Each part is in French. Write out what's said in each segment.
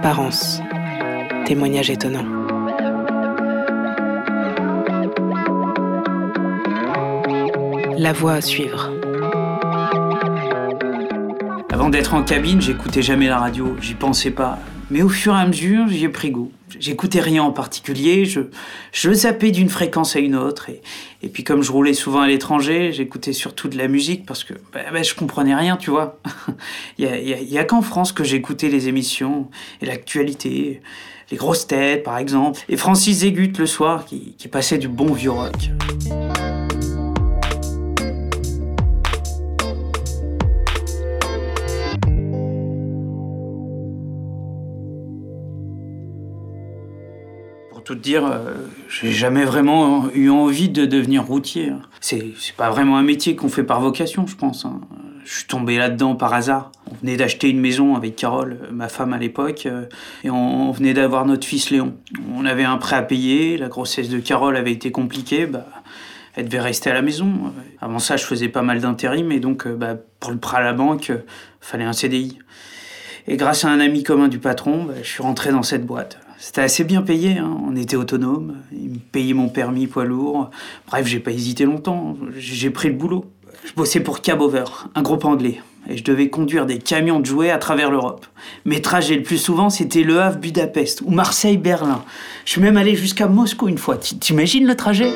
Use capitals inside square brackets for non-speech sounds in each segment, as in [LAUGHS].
Apparence. Témoignage étonnant. La voie à suivre. Avant d'être en cabine, j'écoutais jamais la radio, j'y pensais pas. Mais au fur et à mesure, j'y ai pris goût. J'écoutais rien en particulier, je, je zappais d'une fréquence à une autre. Et puis comme je roulais souvent à l'étranger, j'écoutais surtout de la musique parce que bah, bah, je comprenais rien, tu vois. [LAUGHS] Il y a, y a qu'en France que j'écoutais les émissions et l'actualité, les grosses têtes par exemple, et Francis Zégut le soir qui, qui passait du bon vieux rock. Tout dire, euh, j'ai jamais vraiment eu envie de devenir routier. hein. C'est pas vraiment un métier qu'on fait par vocation, je pense. hein. Je suis tombé là-dedans par hasard. On venait d'acheter une maison avec Carole, ma femme à l'époque, euh, et on, venait d'avoir notre fils Léon. On avait un prêt à payer, la grossesse de Carole avait été compliquée, bah, elle devait rester à la maison. Avant ça, je faisais pas mal d'intérim, et donc euh, bah, pour le prêt à la banque, fallait un CDI. Et grâce à un ami commun du patron, bah, je suis rentré dans cette boîte. C'était assez bien payé, hein. on était autonome, il me payait mon permis poids lourd. Bref, j'ai pas hésité longtemps, j'ai pris le boulot. Je bossais pour Cabover, un groupe anglais, et je devais conduire des camions de jouets à travers l'Europe. Mes trajets le plus souvent, c'était Le Havre, Budapest ou Marseille, Berlin. Je suis même allé jusqu'à Moscou une fois. T'imagines le trajet?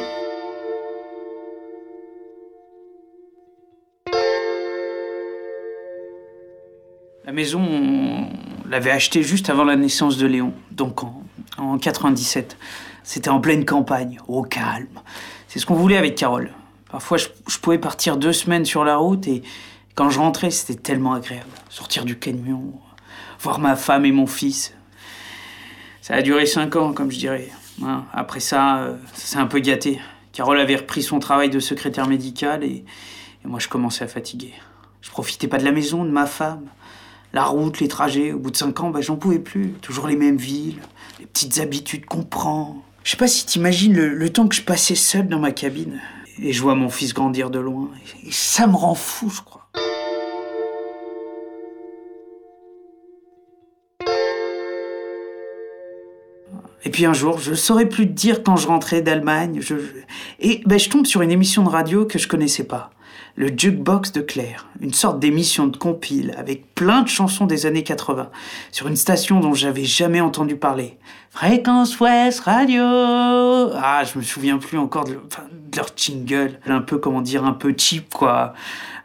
La maison, on l'avait achetée juste avant la naissance de Léon, donc en, en 97. C'était en pleine campagne, au calme. C'est ce qu'on voulait avec Carole. Parfois, je, pouvais partir deux semaines sur la route et quand je rentrais, c'était tellement agréable. Sortir du camion, voir ma femme et mon fils. Ça a duré cinq ans, comme je dirais. Hein, Après ça, euh, ça s'est un peu gâté. Carole avait repris son travail de secrétaire médicale et, et moi, je commençais à fatiguer. Je profitais pas de la maison, de ma femme. La route, les trajets, au bout de cinq ans, bah, j'en pouvais plus. Toujours les mêmes villes, les petites habitudes qu'on prend. Je sais pas si t'imagines le, temps que je passais seul dans ma cabine. Et je vois mon fils grandir de loin. Et ça me rend fou, je crois. Et puis un jour, je saurais plus te dire quand je rentrais d'Allemagne. Je... Et ben, je tombe sur une émission de radio que je connaissais pas. Le Jukebox de Claire, une sorte d'émission de compile avec plein de chansons des années 80, sur une station dont j'avais jamais entendu parler. Fréquence Ouest Radio Ah, je me souviens plus encore de, leur jingle. Un peu, comment dire, un peu cheap, quoi.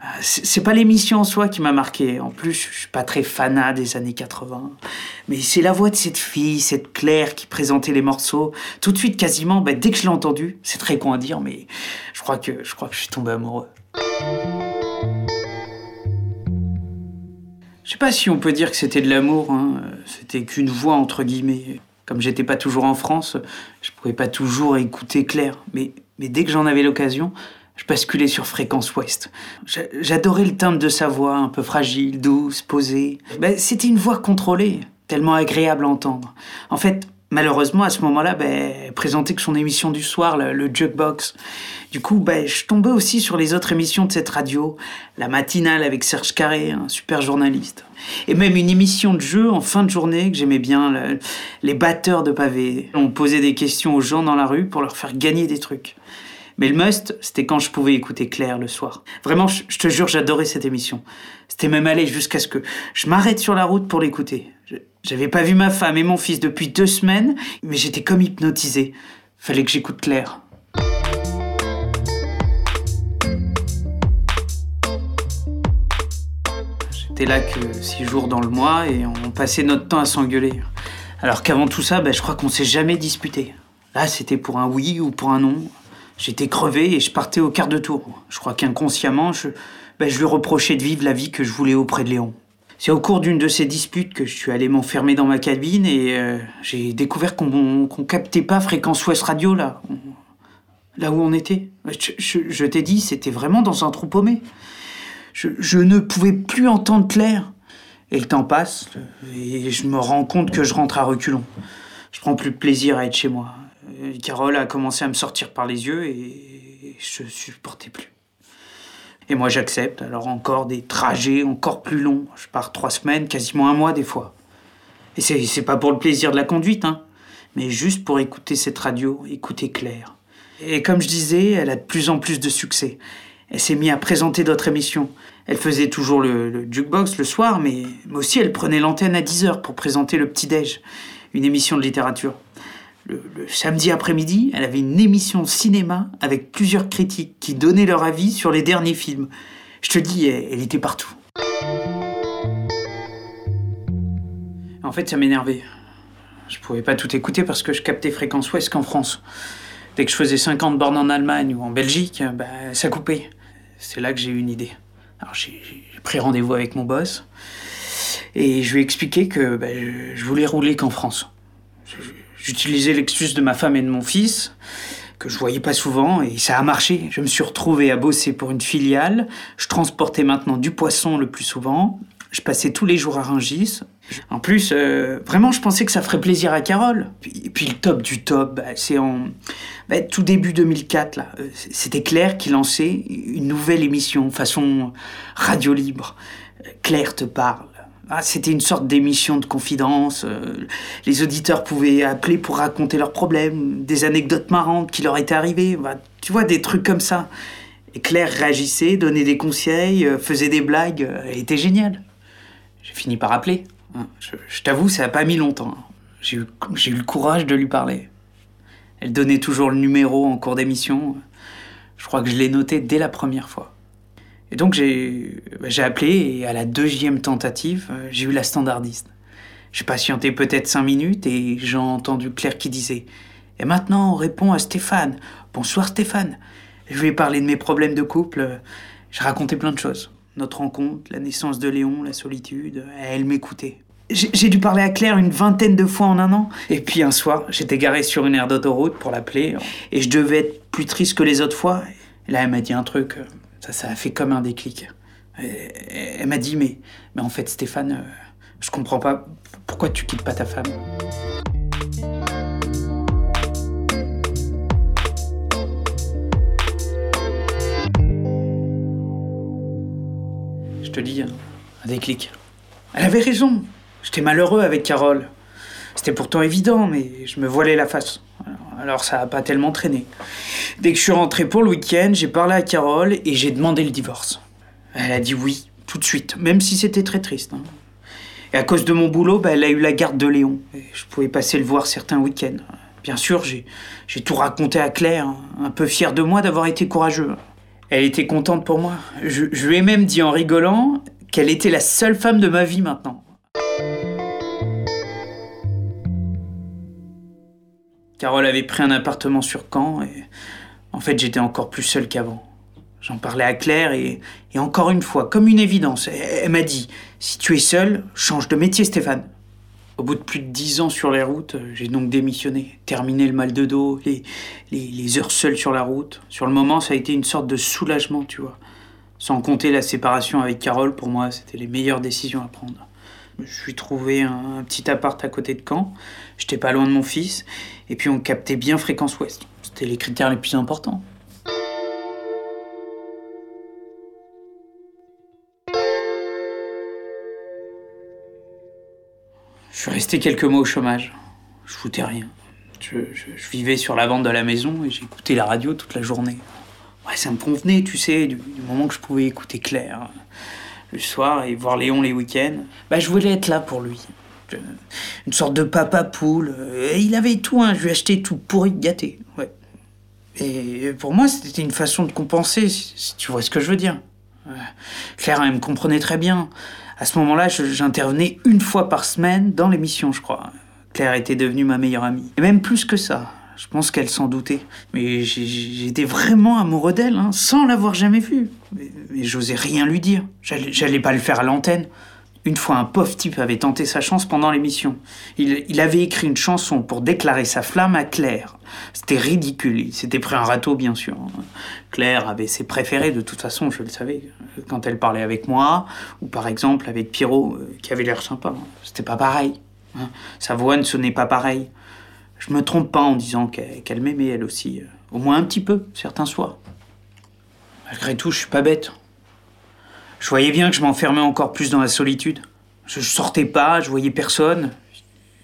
Euh, c'est pas l'émission en soi qui m'a marqué. En plus, je suis pas très fanat des années 80. Mais c'est la voix de cette fille, cette Claire, qui présentait les morceaux. Tout de suite, quasiment, bah, dès que je l'ai entendue, c'est très con à dire, mais je crois que, je crois que je suis tombé amoureux. Je sais pas si on peut dire que c'était de l'amour, hein. c'était qu'une voix entre guillemets. Comme j'étais pas toujours en France, je pouvais pas toujours écouter Claire. Mais, dès que j'en avais l'occasion, je basculais sur Fréquence Ouest. J'a- J'adorais le timbre de sa voix, un peu fragile, douce, posée. Ben, c'était une voix contrôlée, tellement agréable à entendre. En fait, malheureusement, à ce moment-là, ben, présentait que son émission du soir, le, Jukebox. Du coup, ben, je tombais aussi sur les autres émissions de cette radio. La matinale avec Serge Carré, un super journaliste. Et même une émission de jeu en fin de journée que j'aimais bien, le- les batteurs de pavés. On posait des questions aux gens dans la rue pour leur faire gagner des trucs. Mais le must, c'était quand je pouvais écouter Claire le soir. Vraiment, je, je te jure, j'adorais cette émission. C'était même allé jusqu'à ce que je m'arrête sur la route pour l'écouter. J'avais pas vu ma femme et mon fils depuis deux semaines, mais j'étais comme hypnotisé. Fallait que j'écoute Claire. J'étais là que six jours dans le mois et on passait notre temps à s'engueuler. Alors qu'avant tout ça, ben, je crois qu'on s'est jamais disputé. Là, c'était pour un oui ou pour un non. J'étais crevé et je partais au quart de tour. Je crois qu'inconsciemment, je, je lui reprochais de vivre la vie que je voulais auprès de Léon. C'est au cours d'une de ces disputes que je suis allé m'enfermer dans ma cabine et euh, j'ai découvert qu'on captait pas Fréquence Ouest Radio là. Là où on était. Je, t'ai dit, c'était vraiment dans un trou paumé. Je, ne pouvais plus entendre Claire. Et le temps passe, et je me rends compte que je rentre à reculons. Je prends plus de plaisir à être chez moi. Euh, Carole a commencé à me sortir par les yeux et je supportais plus. Et moi j'accepte, alors encore des trajets encore plus longs. Je pars trois semaines, quasiment un mois des fois. Et c'est pas pour le plaisir de la conduite, hein, mais juste pour écouter cette radio, écouter Claire. Et comme je disais, elle a de plus en plus de succès. Elle s'est mise à présenter d'autres émissions. Elle faisait toujours le, le jukebox le soir, mais, mais aussi elle prenait l'antenne à 10h pour présenter le Petit-Déj, une émission de littérature. Le, samedi après-midi, elle avait une émission cinéma avec plusieurs critiques qui donnaient leur avis sur les derniers films. Je te dis, elle, était partout. En fait, ça m'énervait. Je pouvais pas tout écouter parce que je captais fréquence ouest qu'en France. Dès que je faisais 50 bornes en Allemagne ou en Belgique, bah, ça coupait. C'est là que j'ai eu une idée. Alors j'ai pris rendez-vous avec mon boss et je lui ai expliqué que bah, je voulais rouler qu'en France. J'utilisais l'excuse de ma femme et de mon fils, que je voyais pas souvent, et ça a marché. Je me suis retrouvé à bosser pour une filiale. Je transportais maintenant du poisson le plus souvent. Je passais tous les jours à Rungis. En plus, euh, vraiment, je pensais que ça ferait plaisir à Carole. Et puis, le top du top, bah, c'est en bah, tout début 2004. là. Euh, C'était Claire qui lançait une nouvelle émission, façon radio libre. Claire te parle. Ah, C'était une sorte d'émission de confidence. euh, les auditeurs pouvaient appeler pour raconter leurs problèmes, des anecdotes marrantes qui leur étaient arrivées. Bah, tu vois, des trucs comme ça. Et Claire réagissait, donnait des conseils, euh, faisait des blagues. euh, Elle était géniale. J'ai fini par appeler. hein. Je, t'avoue, ça n'a pas mis longtemps. Eu, j'ai eu le courage de lui parler. Elle donnait toujours le numéro en cours d'émission. Je crois que je l'ai noté dès la première fois. Et donc j'ai appelé et à la deuxième tentative, euh, j'ai eu la standardiste. J'ai patienté peut-être cinq minutes et j'ai entendu Claire qui disait Et maintenant on répond à Stéphane. Bonsoir Stéphane. Je lui ai parlé de mes problèmes de couple. J'ai raconté plein de choses. Notre rencontre, la naissance de Léon, la solitude. Elle m'écoutait. J'ai dû parler à Claire une vingtaine de fois en un an. Et puis un soir, j'étais garé sur une aire d'autoroute pour l'appeler. Et je devais être plus triste que les autres fois. Là, elle m'a dit un truc. Ça, ça a fait comme un déclic. Elle m'a dit, mais, mais en fait, Stéphane, euh, je comprends pas. Pourquoi tu quittes pas ta femme Je te dis, un déclic. Elle avait raison. J'étais malheureux avec Carole. C'était pourtant évident, mais je me voilais la face. Alors ça n'a pas tellement traîné. Dès que je suis rentré pour le week-end, j'ai parlé à Carole et j'ai demandé le divorce. Elle a dit oui, tout de suite, même si c'était très triste. hein. Et à cause de mon boulot, bah, elle a eu la garde de Léon. Je pouvais passer le voir certains week-ends. Bien sûr, j'ai tout raconté à Claire, hein, un peu fier de moi d'avoir été courageux. Elle était contente pour moi. Je, je lui ai même dit en rigolant qu'elle était la seule femme de ma vie maintenant. Carole avait pris un appartement sur Caen et en fait j'étais encore plus seul qu'avant. J'en parlais à Claire et, encore une fois, comme une évidence, elle, m'a dit Si tu es seul, change de métier Stéphane. Au bout de plus de dix ans sur les routes, euh, j'ai donc démissionné, terminé le mal de dos, les, les heures seules sur la route. Sur le moment, ça a été une sorte de soulagement, tu vois. Sans compter la séparation avec Carole, pour moi, c'était les meilleures décisions à prendre. Je suis trouvé un, petit appart à côté de Caen. J'étais pas loin de mon fils. Et puis on captait bien fréquence ouest. C'était les critères les plus importants. Je suis resté quelques mois au chômage. Je foutais rien. Je, vivais sur la vente de la maison et j'écoutais la radio toute la journée. Ouais, ça me convenait, tu sais, du, du moment que je pouvais écouter Claire le soir et voir Léon les week-ends. Bah, je voulais être là pour lui. Une sorte de papa poule. Euh, Et il avait tout, hein. je lui achetais tout pourri gâté. Ouais. Et pour moi, c'était une façon de compenser, si, tu vois ce que je veux dire. Claire, elle me comprenait très bien. À ce moment-là, j'intervenais une fois par semaine dans l'émission, je crois. Claire était devenue ma meilleure amie. Et même plus que ça. Je pense qu'elle s'en doutait. Mais j'étais vraiment amoureux d'elle, hein, sans l'avoir jamais vue. Mais, j'osais rien lui dire. J'allais pas le faire à l'antenne. Une fois, un pauvre type avait tenté sa chance pendant l'émission. Il, il avait écrit une chanson pour déclarer sa flamme à Claire. C'était ridicule. Il s'était pris un râteau, bien sûr. Claire avait ses préférés, de toute façon, je le savais. Quand elle parlait avec moi, ou par exemple avec Pierrot, euh, qui avait l'air sympa. C'était pas pareil. hein. Sa voix ne sonnait pas pareil. Je me trompe pas en disant qu'elle m'aimait, elle aussi. Au moins un petit peu, certains soirs. Malgré tout, je suis pas bête. Je voyais bien que je m'enfermais encore plus dans la solitude. Je, je sortais pas, je voyais personne.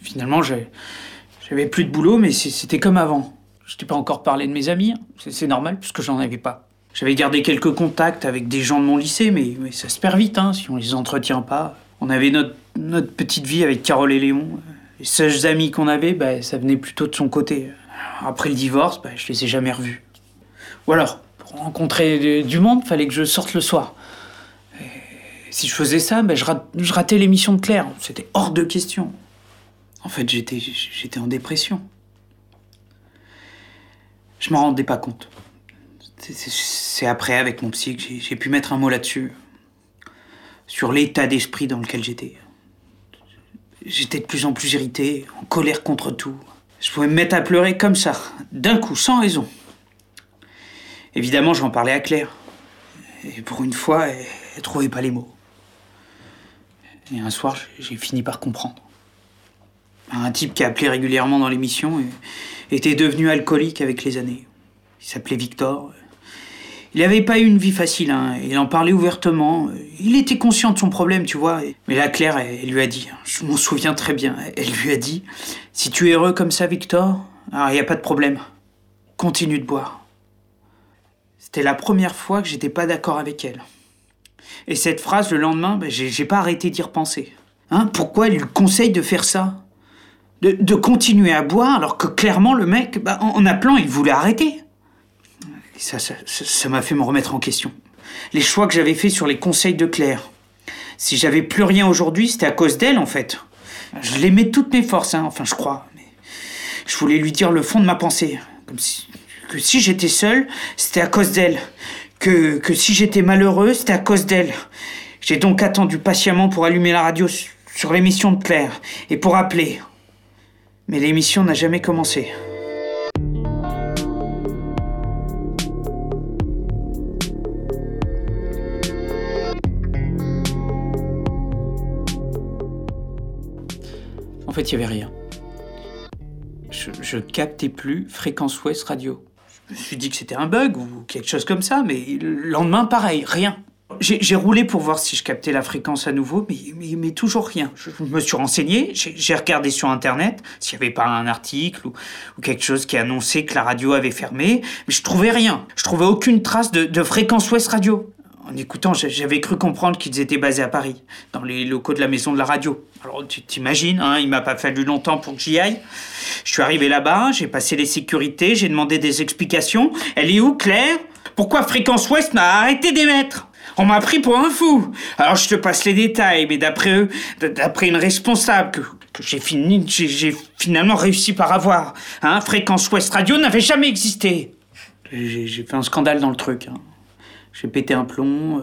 Finalement, j'avais plus de boulot, mais c'était comme avant. Je t'ai pas encore parlé de mes amis, hein. c'est normal puisque j'en avais pas. J'avais gardé quelques contacts avec des gens de mon lycée, mais, ça se perd vite hein, si on les entretient pas. On avait notre, notre petite vie avec Carole et Léon. Les seuls amis qu'on avait, bah, ça venait plutôt de son côté. Après le divorce, bah, je les ai jamais revus. Ou alors, pour rencontrer du monde, fallait que je sorte le soir. si je faisais ça, bah, je, ratais l'émission de Claire. C'était hors de question. En fait, j'étais, j'étais en dépression. Je m'en rendais pas compte. C'est après, avec mon psy, que j'ai pu mettre un mot là-dessus. Sur l'état d'esprit dans lequel j'étais. J'étais de plus en plus irrité, en colère contre tout. Je pouvais me mettre à pleurer comme ça, d'un coup, sans raison. Évidemment, j'en parlais à Claire. Et pour une fois, elle, ne trouvait pas les mots. Et un soir, j'ai fini par comprendre. Un type qui appelait régulièrement dans l'émission était devenu alcoolique avec les années. Il s'appelait Victor. Il n'avait pas eu une vie facile, hein. il en parlait ouvertement. Il était conscient de son problème, tu vois. Mais là, Claire, elle, lui a dit, je m'en souviens très bien, elle lui a dit Si tu es heureux comme ça, Victor, alors il n'y a pas de problème. Continue de boire. C'était la première fois que j'étais pas d'accord avec elle. Et cette phrase, le lendemain, ben, j'ai pas arrêté d'y repenser. Hein, pourquoi elle lui conseille de faire ça? De, continuer à boire alors que clairement le mec, ben, en appelant, il voulait arrêter ça, ça, m'a fait me remettre en question. Les choix que j'avais faits sur les conseils de Claire. Si j'avais plus rien aujourd'hui, c'était à cause d'elle, en fait. Je l'aimais toutes mes forces, hein, enfin, je crois. Mais je voulais lui dire le fond de ma pensée. Que si j'étais seul, c'était à cause d'elle. Que, que si j'étais malheureux, c'était à cause d'elle. J'ai donc attendu patiemment pour allumer la radio sur l'émission de Claire et pour appeler. Mais l'émission n'a jamais commencé. Il n'y avait rien. Je, captais plus fréquence ouest radio. Je me suis dit que c'était un bug ou quelque chose comme ça, mais le lendemain, pareil, rien. J'ai roulé pour voir si je captais la fréquence à nouveau, mais, mais, toujours rien. Je, me suis renseigné, j'ai regardé sur Internet s'il n'y avait pas un article ou, quelque chose qui annonçait que la radio avait fermé, mais je trouvais rien. Je trouvais aucune trace de, de fréquence ouest radio. En écoutant, j'avais cru comprendre qu'ils étaient basés à Paris, dans les locaux de la maison de la radio. Alors tu t'imagines, hein, il m'a pas fallu longtemps pour que j'y aille. Je suis arrivé là-bas, j'ai passé les sécurités, j'ai demandé des explications. Elle est où, Claire? Pourquoi Fréquence Ouest m'a arrêté d'émettre? On m'a pris pour un fou. Alors je te passe les détails, mais d'après eux, d'après une responsable que, j'ai fini, j'ai finalement réussi par avoir, hein, Fréquence Ouest Radio n'avait jamais existé. J'ai fait un scandale dans le truc. Hein. J'ai pété un plomb, euh,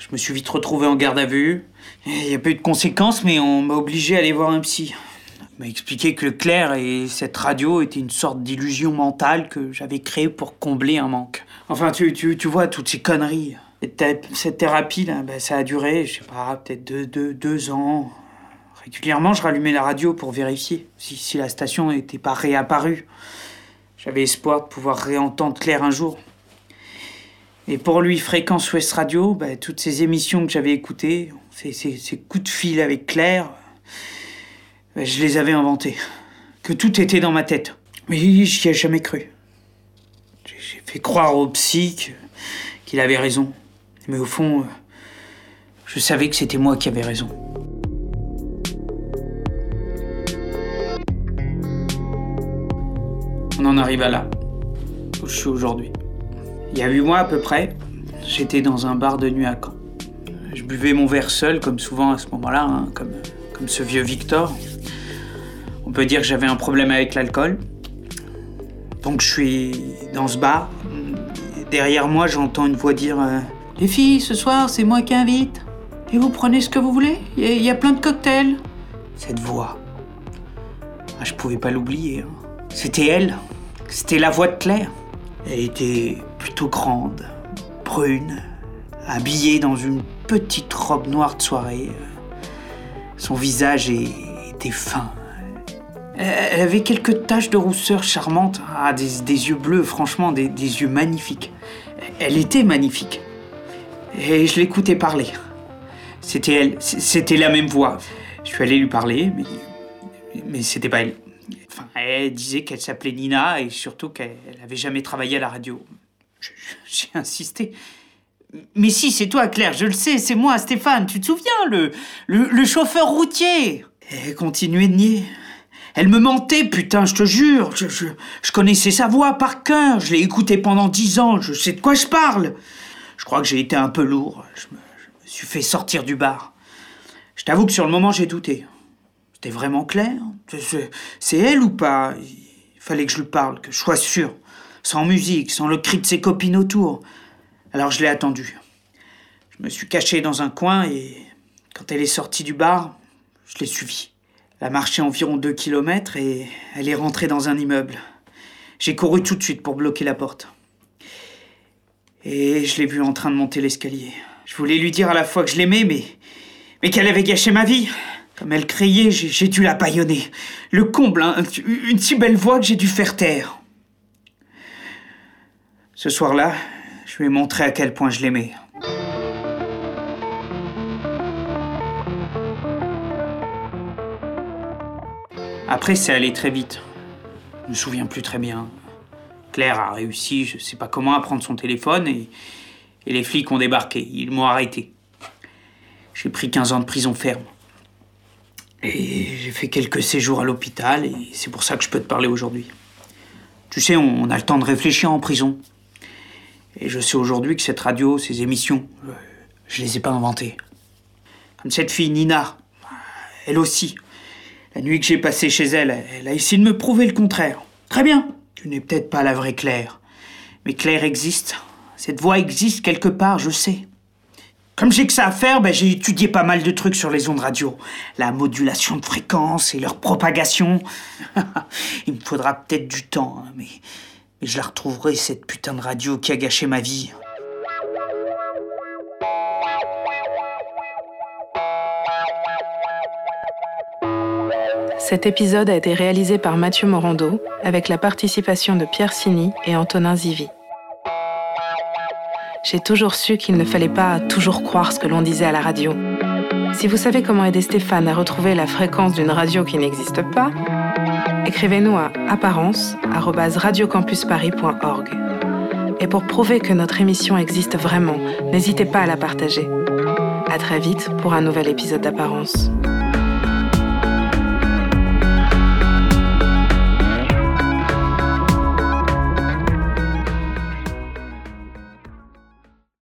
je me suis vite retrouvé en garde à vue. Il n'y a pas eu de conséquences, mais on m'a obligé à aller voir un psy. Il m'a expliqué que le clair et cette radio étaient une sorte d'illusion mentale que j'avais créée pour combler un manque. Enfin, tu, tu, tu vois, toutes ces conneries. Cette thérapie, là, ben, ça a duré, je sais pas, peut-être deux, deux, deux ans. Régulièrement, je rallumais la radio pour vérifier si, si la station n'était pas réapparue. J'avais espoir de pouvoir réentendre Claire un jour. Et pour lui, Fréquence Ouest Radio, bah, toutes ces émissions que j'avais écoutées, ces, coups de fil avec Claire, bah, je les avais inventés. Que tout était dans ma tête. Mais j'y ai jamais cru. J'ai fait croire au psy qu'il avait raison. Mais au fond, je savais que c'était moi qui avais raison. On en arrive à là, où je suis aujourd'hui. Il y a huit mois à peu près, j'étais dans un bar de nuit à Caen. Je buvais mon verre seul, comme souvent à ce moment-là, hein, comme, comme ce vieux Victor. On peut dire que j'avais un problème avec l'alcool. Donc je suis dans ce bar. Derrière moi, j'entends une voix dire euh, Les filles, ce soir, c'est moi qui invite. Et vous prenez ce que vous voulez Il y, a plein de cocktails. Cette voix. Ah, je pouvais pas l'oublier. Hein. C'était elle. C'était la voix de Claire. Elle était plutôt grande, brune, habillée dans une petite robe noire de soirée. Son visage était fin. Elle avait quelques taches de rousseur charmante, ah, des, yeux bleus, franchement, des, yeux magnifiques. Elle était magnifique. Et je l'écoutais parler. C'était elle, c'était la même voix. Je suis allé lui parler, mais Mais c'était pas elle. Enfin, elle disait qu'elle s'appelait Nina et surtout qu'elle avait jamais travaillé à la radio. J'ai insisté. Mais si, c'est toi, Claire, je le sais, c'est moi, Stéphane, tu te souviens, le, le, chauffeur routier. Elle continuait de nier. Elle me mentait, putain, je te jure. Je, je, je connaissais sa voix par cœur, je l'ai écoutée pendant dix ans, je sais de quoi je parle. Je crois que j'ai été un peu lourd, je me, je me suis fait sortir du bar. Je t'avoue que sur le moment, j'ai douté. C'était vraiment clair? C'est elle ou pas? Il fallait que je lui parle, que je sois sûr. Sans musique, sans le cri de ses copines autour. Alors je l'ai attendue. Je me suis caché dans un coin et quand elle est sortie du bar, je l'ai suivie. Elle a marché environ deux kilomètres et elle est rentrée dans un immeuble. J'ai couru tout de suite pour bloquer la porte. Et je l'ai vue en train de monter l'escalier. Je voulais lui dire à la fois que je l'aimais, mais, mais qu'elle avait gâché ma vie. Comme elle criait, j'ai dû la bâillonner. Le comble, hein, une si belle voix que j'ai dû faire taire. Ce soir-là, je lui ai montré à quel point je l'aimais. Après, c'est allé très vite. Je me souviens plus très bien. Claire a réussi, je sais pas comment, à prendre son téléphone et, les flics ont débarqué. Ils m'ont arrêté. J'ai pris 15 ans de prison ferme. Et j'ai fait quelques séjours à l'hôpital et c'est pour ça que je peux te parler aujourd'hui. Tu sais, on a le temps de réfléchir en prison. Et je sais aujourd'hui que cette radio, ces émissions, je les ai pas inventées. Comme cette fille Nina, elle aussi. La nuit que j'ai passée chez elle, elle a essayé de me prouver le contraire. Très bien, tu n'es peut-être pas la vraie Claire. Mais Claire existe. Cette voix existe quelque part, je sais. Comme j'ai que ça à faire, ben, j'ai étudié pas mal de trucs sur les ondes radio. La modulation de fréquence et leur propagation. [LAUGHS] Il me faudra peut-être du temps, hein, mais, mais je la retrouverai, cette putain de radio qui a gâché ma vie. Cet épisode a été réalisé par Mathieu Morando avec la participation de Pierre Sini et Antonin Zivi. J'ai toujours su qu'il ne fallait pas toujours croire ce que l'on disait à la radio. Si vous savez comment aider Stéphane à retrouver la fréquence d'une radio qui n'existe pas, écrivez-nous à apparence@radiocampusparis.org. Et pour prouver que notre émission existe vraiment, n'hésitez pas à la partager. À très vite pour un nouvel épisode d'Apparence.